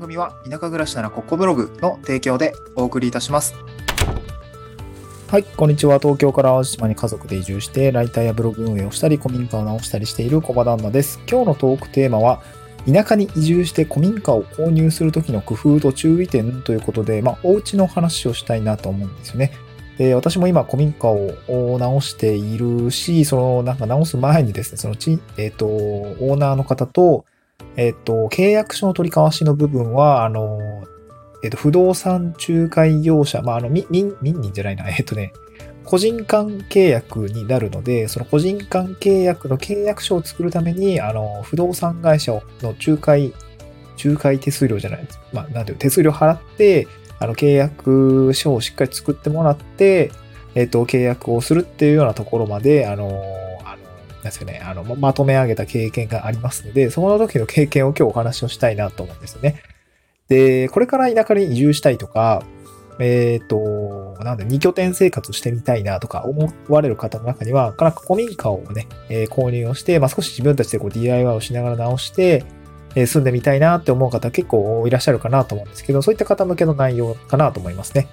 番組は田舎暮らしならここブログの提供でお送りいたします。はい、こんにちは。東京から淡路島に家族で移住して、ライターやブログ運営をしたり、古民家を直したりしている小場旦那です。今日のトークテーマは、田舎に移住して古民家を購入するときの工夫と注意点ということで、まあ、お家の話をしたいなと思うんですよね。で私も今、古民家を直しているし、その、なんか直す前にですね、そのち、えっ、ー、と、オーナーの方と、えっ、と、契約書の取り交わしの部分は、あの、えっ、と、不動産仲介業者、まあ、あの、民、民、民人じゃないな、えっ、とね、個人間契約になるので、その個人間契約の契約書を作るために、あの、不動産会社の仲介、仲介手数料じゃない、まあ、なんていう手数料払って、あの、契約書をしっかり作ってもらって、えっ、と、契約をするっていうようなところまで、あの、ですかね、あの、まとめ上げた経験がありますので、その時の経験を今日お話をしたいなと思うんですよね。で、これから田舎に移住したいとか、えっ、ー、と、なんで、二拠点生活してみたいなとか思われる方の中には、かなか古民家をね、えー、購入をして、まあ、少し自分たちでこう DIY をしながら直して、え住んでみたいなって思う方結構いらっしゃるかなと思うんですけど、そういった方向けの内容かなと思いますね。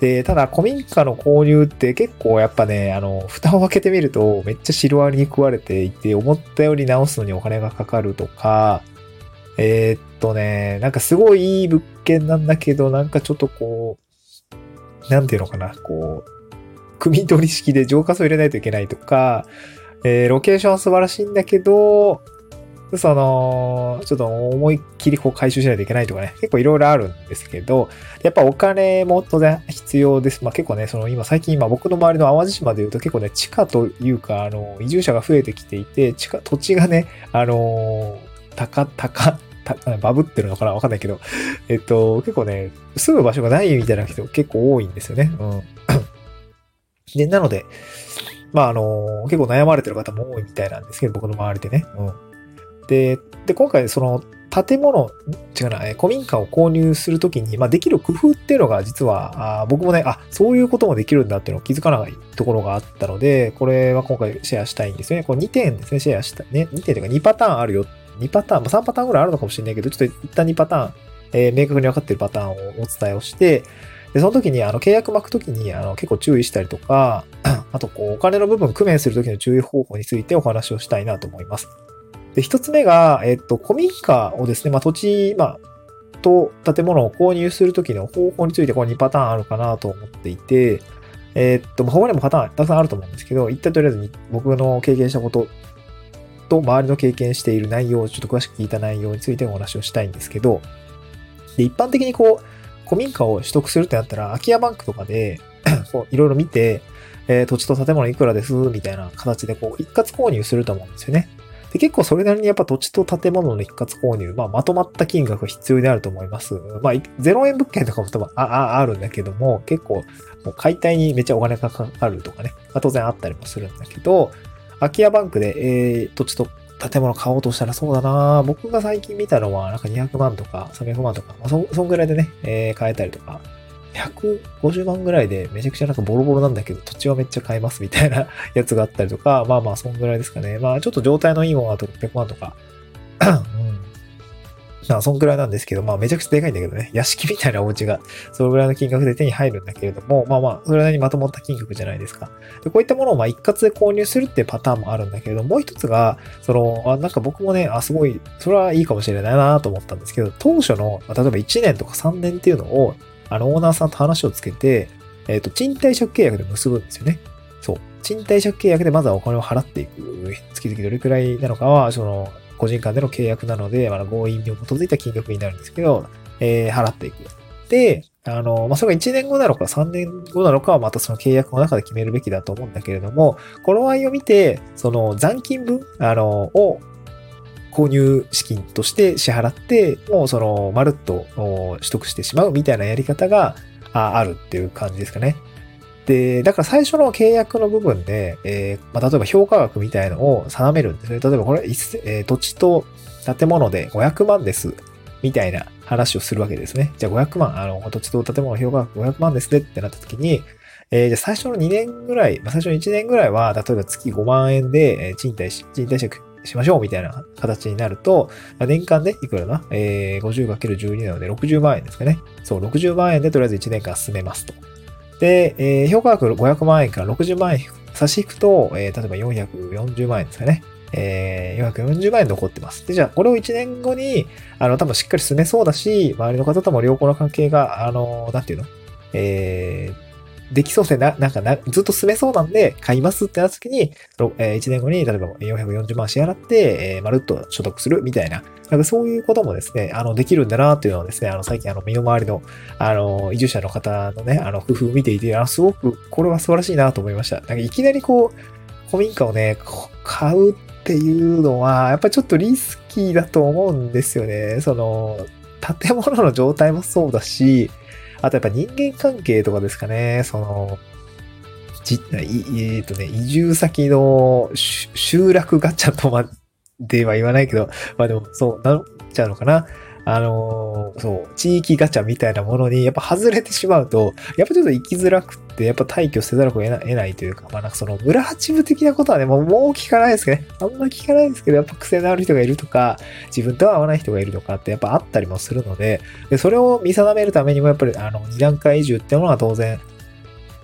で、ただ、古民家の購入って結構やっぱね、あの、蓋を開けてみるとめっちゃシロアリに食われていて、思ったより直すのにお金がかかるとか、えー、っとね、なんかすごいいい物件なんだけど、なんかちょっとこう、なんていうのかな、こう、組取り式で浄化層入れないといけないとか、えー、ロケーションは素晴らしいんだけど、その、ちょっと思いっきりこう回収しないといけないとかね、結構いろいろあるんですけど、やっぱお金も当然必要です。まあ結構ね、その今最近今僕の周りの淡路島で言うと結構ね、地下というか、あの、移住者が増えてきていて、地下、土地がね、あの、高、高、バブってるのかな？わかんないけど、えっと、結構ね、住む場所がないみたいな人結構多いんですよね。うん。で、なので、まああの、結構悩まれてる方も多いみたいなんですけど、僕の周りでね。うん。で、で、今回その建物、違うな、古民家を購入するときに、まあ、できる工夫っていうのが実は、あ僕もね、あ、そういうこともできるんだっていうのを気づかないところがあったので、これは今回シェアしたいんですよね。これ2点ですね、シェアした。ね、2点というか2パターンあるよ。2パターン、まあ、3パターンぐらいあるのかもしれないけど、ちょっと一旦2パターン、えー、明確に分かってるパターンをお伝えをして、で、その時に、あの、契約巻く時に、あの、結構注意したりとか、あと、こう、お金の部分工面する時の注意方法についてお話をしたいなと思います。で、一つ目が、えっと、古民家をですね、まあ、土地、まあ、と建物を購入するときの方法についてこの2パターンあるかなと思っていて、えっと、まあ他にもパターンたくさんあると思うんですけど、一旦とりあえず僕の経験したことと周りの経験している内容をちょっと詳しく聞いた内容についてお話をしたいんですけど、で、一般的にこう、古民家を取得するってなったら、空き家バンクとかで こういろいろ見て、えー、土地と建物いくらですみたいな形でこう一括購入すると思うんですよね。で、結構それなりにやっぱ土地と建物の一括購入、まあまとまった金額が必要であると思います。まあ、0円物件とかも多分あああるんだけども、結構もう解体にめっちゃお金がかかるとかね、まあ、当然あったりもするんだけど、空き家バンクで、えー、土地と建物買おうとしたらそうだな僕が最近見たのはなんか200万とか300万とか、まあ、そ、そんぐらいでね、えー、買えたりとか、150万ぐらいでめちゃくちゃなんかボロボロなんだけど土地はめっちゃ買えますみたいなやつがあったりとか、まあまあそんぐらいですかね。まあちょっと状態のいいものだと600万とか、うん。あそんぐらいなんですけど、まあめちゃくちゃでかいんだけどね。屋敷みたいなお家がそのぐらいの金額で手に入るんだけれども、まあまあそれなりにまとまった金額じゃないですか。でこういったものをまあ一括で購入するっていうパターンもあるんだけれども、もう一つが、その、あなんか僕もね、あ、すごい、それはいいかもしれないなと思ったんですけど、当初の、例えば1年とか3年っていうのを、あの、オーナーさんと話をつけて、えっ、ー、と、賃貸借契約で結ぶんですよね。そう。賃貸借契約でまずはお金を払っていく。月々どれくらいなのかは、その、個人間での契約なので、まあ、合意に基づいた金額になるんですけど、えー、払っていく。で、あの、まあ、それが1年後なのか3年後なのかはまたその契約の中で決めるべきだと思うんだけれども、この場合を見て、その残金分、あの、を購入資金として支払って、もうその、まるっと取得してしまうみたいなやり方があるっていう感じですかね。で、だから最初の契約の部分で、えー、まあ、例えば評価額みたいのを定めるんですね。例えばこれ、えー、土地と建物で500万です。みたいな話をするわけですね。じゃあ500万、あの、土地と建物の評価額500万ですねってなった時に、えー、じゃあ最初の2年ぐらい、まあ、最初の1年ぐらいは、例えば月5万円で、賃貸し、賃貸借しましょうみたいな形になると、年間でいくらだ？えー、50×12 なので60万円ですかね。そう、60万円でとりあえず1年間進めますと。で、えー、評価額500万円から60万円差し引くと、えー、例えば440万円ですかね。えー、440万円残ってます。で、じゃあ、これを1年後に、あの、多分しっかり進めそうだし、周りの方とも良好な関係が、あの、なんていうの？えー、できそうでな、なんかな、ずっと進めそうなんで、買いますってなった時に、えー、1年後に、例えば440万支払って、えー、まるっと所得するみたいな、なんかそういうこともですね、あの、できるんだなっていうのをですね、あの、最近あの、身の回りの、あの、移住者の方のね、あの、工夫を見ていて、あの、すごく、これは素晴らしいなと思いました。なんかいきなりこう、古民家をね、買うっていうのは、やっぱりちょっとリスキーだと思うんですよね。その、建物の状態もそうだし、あとやっぱ人間関係とかですかね、その、じ、えー、っとね、移住先の集落ガチャとまでは言わないけど、まあでもそうなっちゃうのかな。あのー、そう、地域ガチャみたいなものにやっぱ外れてしまうと、やっぱちょっと生きづらくって、やっぱ退去せざるを得ないというか、まあなんかその村八部的なことはね、もうもう聞かないですけどね。あんま聞かないですけど、やっぱ癖のある人がいるとか、自分とは合わない人がいるとかってやっぱあったりもするので、でそれを見定めるためにもやっぱりあの二段階移住っていうものは当然、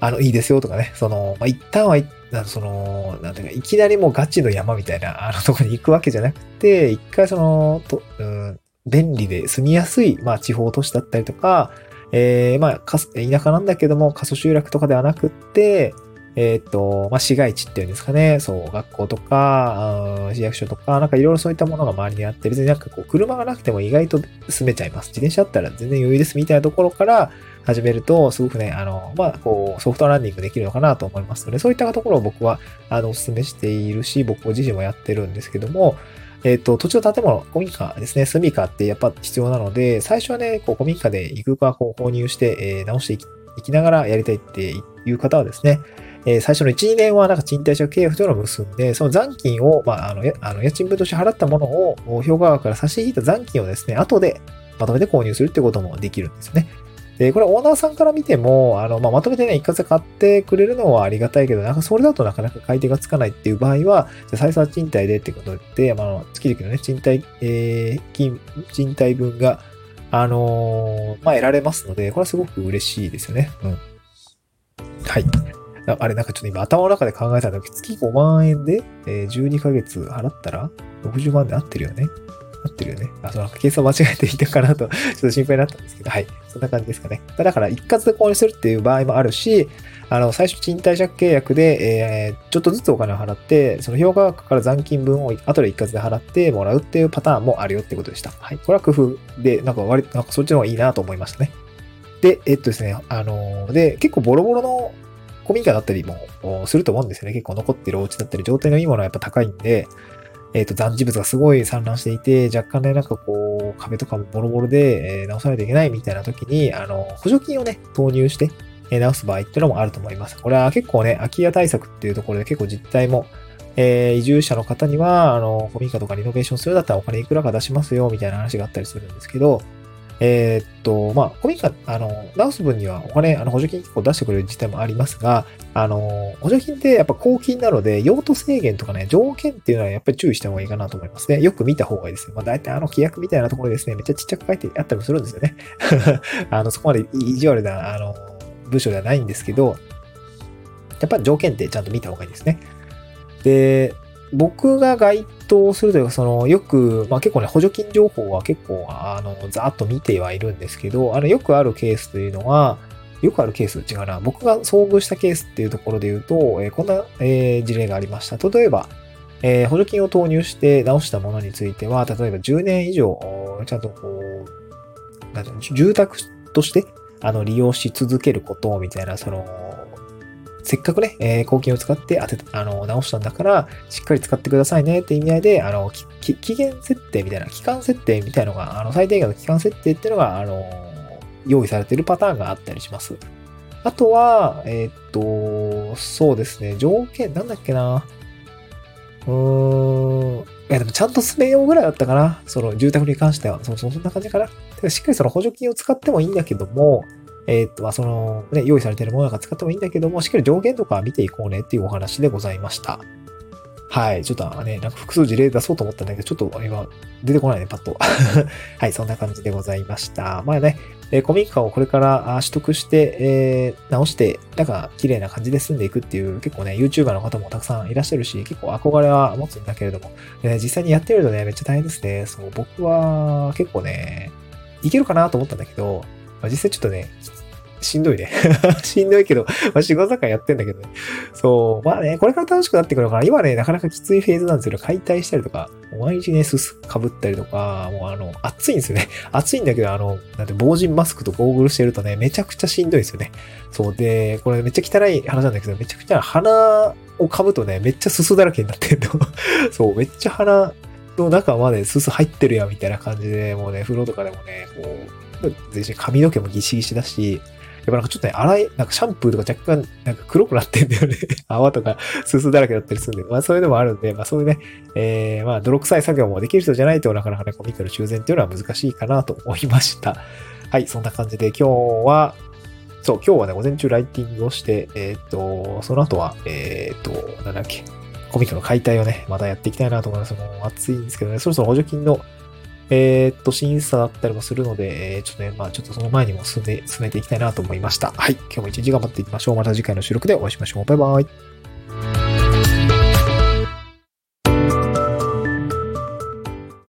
あの、いいですよとかね、その、まあ、一旦は、その、なんていうか、いきなりもうガチの山みたいな、あのとこに行くわけじゃなくて、一回その、と、うん、便利で住みやすい、まあ、地方都市だったりとか、えー、まあ、田舎なんだけども、過疎集落とかではなくって、えっ、ー、と、まあ、市街地っていうんですかね、そう、学校とか、市役所とか、なんかいろいろそういったものが周りにあって、別になんかこう、車がなくても意外と住めちゃいます。自転車あったら全然余裕ですみたいなところから始めると、すごくね、あの、まあ、こう、ソフトランディングできるのかなと思いますので、そういったところを僕は、あの、お勧めしているし、僕自身もやってるんですけども、えっ、ー、と、土地の建物、古民家ですね、住みかってやっぱ必要なので、最初はね、こう古民家で行くかこう購入して、えー、直していきながらやりたいっていう方はですね、え、最初の1、2年はなんか賃貸借契約というのを結んで、その残金を、まあ、あの、あの家賃分として払ったものを、評価額から差し引いた残金をですね、後でまとめて購入するってこともできるんですよね。で、これオーナーさんから見ても、あの、まあ、まとめてね、一括で買ってくれるのはありがたいけど、なんかそれだとなかなか買い手がつかないっていう場合は、じゃ再三賃貸でってことで、まあ、月々のね、賃貸、えー、金、賃貸分が、あのー、まあ、得られますので、これはすごく嬉しいですよね。うん。はい。あれ、なんかちょっと今頭の中で考えたんだけど、月5万円で、えー、12ヶ月払ったら60万で合ってるよね。合ってるよね。あ、その計算間違えていたかなと、ちょっと心配になったんですけど、はい。そんな感じですかね。だから、一括で購入するっていう場合もあるし、あの、最初賃貸借契約で、えー、ちょっとずつお金を払って、その評価額から残金分を後で一括で払ってもらうっていうパターンもあるよってことでした。はい。これは工夫で、なんか割と、なんかそっちの方がいいなと思いましたね。で、えっとですね、あのー、で、結構ボロボロの古民家だったりもすると思うんですよね。結構残ってるお家だったり、状態のいいものはやっぱ高いんで、えっ、ー、と、残地物がすごい散乱していて、若干ね、なんかこう、壁とかもボロボロで、えー、直さないといけないみたいな時に、あの、補助金をね、投入して、えー、直す場合っていうのもあると思います。これは結構ね、空き家対策っていうところで結構実態も、えー、移住者の方には、あの、古民家とかリノベーションするだったらお金いくらか出しますよ、みたいな話があったりするんですけど、えー、っと、まあ、古民家、あの、直す分にはお金、あの、補助金結構出してくれる自体もありますが、あの、補助金ってやっぱ公金なので、用途制限とかね、条件っていうのはやっぱり注意した方がいいかなと思いますね。よく見た方がいいですね。まあ、大体あの規約みたいなところですね、めっちゃちっちゃく書いてあったりもするんですよね。あの、そこまで意地悪な、あの、文章ではないんですけど、やっぱり条件ってちゃんと見た方がいいですね。で、僕が該当するというか、その、よく、まあ結構ね、補助金情報は結構、あの、ざーっと見てはいるんですけど、あの、よくあるケースというのは、よくあるケース、違うな。僕が遭遇したケースっていうところで言うと、えー、こんな、えー、事例がありました。例えば、えー、補助金を投入して直したものについては、例えば10年以上、ちゃんとこう、なん住宅として、あの、利用し続けることみたいな、その、せっかくね、えー、公金を使って当て、あの、直したんだから、しっかり使ってくださいねって意味合いで、あの、期限設定みたいな、期間設定みたいなのが、あの、最低限の期間設定っていうのが、あの、用意されてるパターンがあったりします。あとは、えー、っと、そうですね、条件、なんだっけな。うーん。いや、でもちゃんと進めようぐらいだったかな。その住宅に関しては。そそんな感じかな。しっかりその補助金を使ってもいいんだけども、えっ、と、まあ、その、ね、用意されてるものが使ってもいいんだけども、しっかり上限とか見ていこうねっていうお話でございました。はい。ちょっとね、なんか複数事例出そうと思ったんだけど、ちょっと今出てこないね、パッと。はい、そんな感じでございました。まあね、えー、古民家をこれから取得して、えー、直して、なんか綺麗な感じで住んでいくっていう、結構ね、YouTuber の方もたくさんいらっしゃるし、結構憧れは持つんだけれども、え、実際にやってみるとね、めっちゃ大変ですね。そう、僕は結構ね、いけるかなと思ったんだけど、まあ、実際ちょっとね、しんどいね。しんどいけど、まあ、仕事坂やってんだけどね。そう。まあね、これから楽しくなってくるのかな。今ね、なかなかきついフェーズなんですよ。解体したりとか、毎日ね、すすかぶったりとか、もうあの、暑いんですよね。暑いんだけど、あの、なんて、防塵マスクとゴーグルしてるとね、めちゃくちゃしんどいですよね。そう。で、これめっちゃ汚い話なんだけど、めちゃくちゃ鼻をかぶとね、めっちゃすすだらけになってんの。そう、めっちゃ鼻の中まですす入ってるやんみたいな感じで、もうね、風呂とかでもね、こう、全身髪の毛もギシギシだし、やっぱなんかちょっとね、洗い、なんかシャンプーとか若干なんか黒くなってんだよね。泡とかすすだらけだったりするんで、まあそういうのもあるんで、まあそういうね、えー、まあ泥臭い作業もできる人じゃないとなかなかね、コミックの修繕っていうのは難しいかなと思いました。はい、そんな感じで今日は、そう、今日はね、午前中ライティングをして、えっ、と、その後は、えっ、と、なんだっけ、コミックの解体をね、またやっていきたいなと思います。もう暑いんですけどね、そろそろ補助金のえー、っと、審査だったりもするので、え、ちょっとね、まあちょっとその前にも進め進めていきたいなと思いました。はい。今日も一日頑張っていきましょう。また次回の収録でお会いしましょう。バイバイ。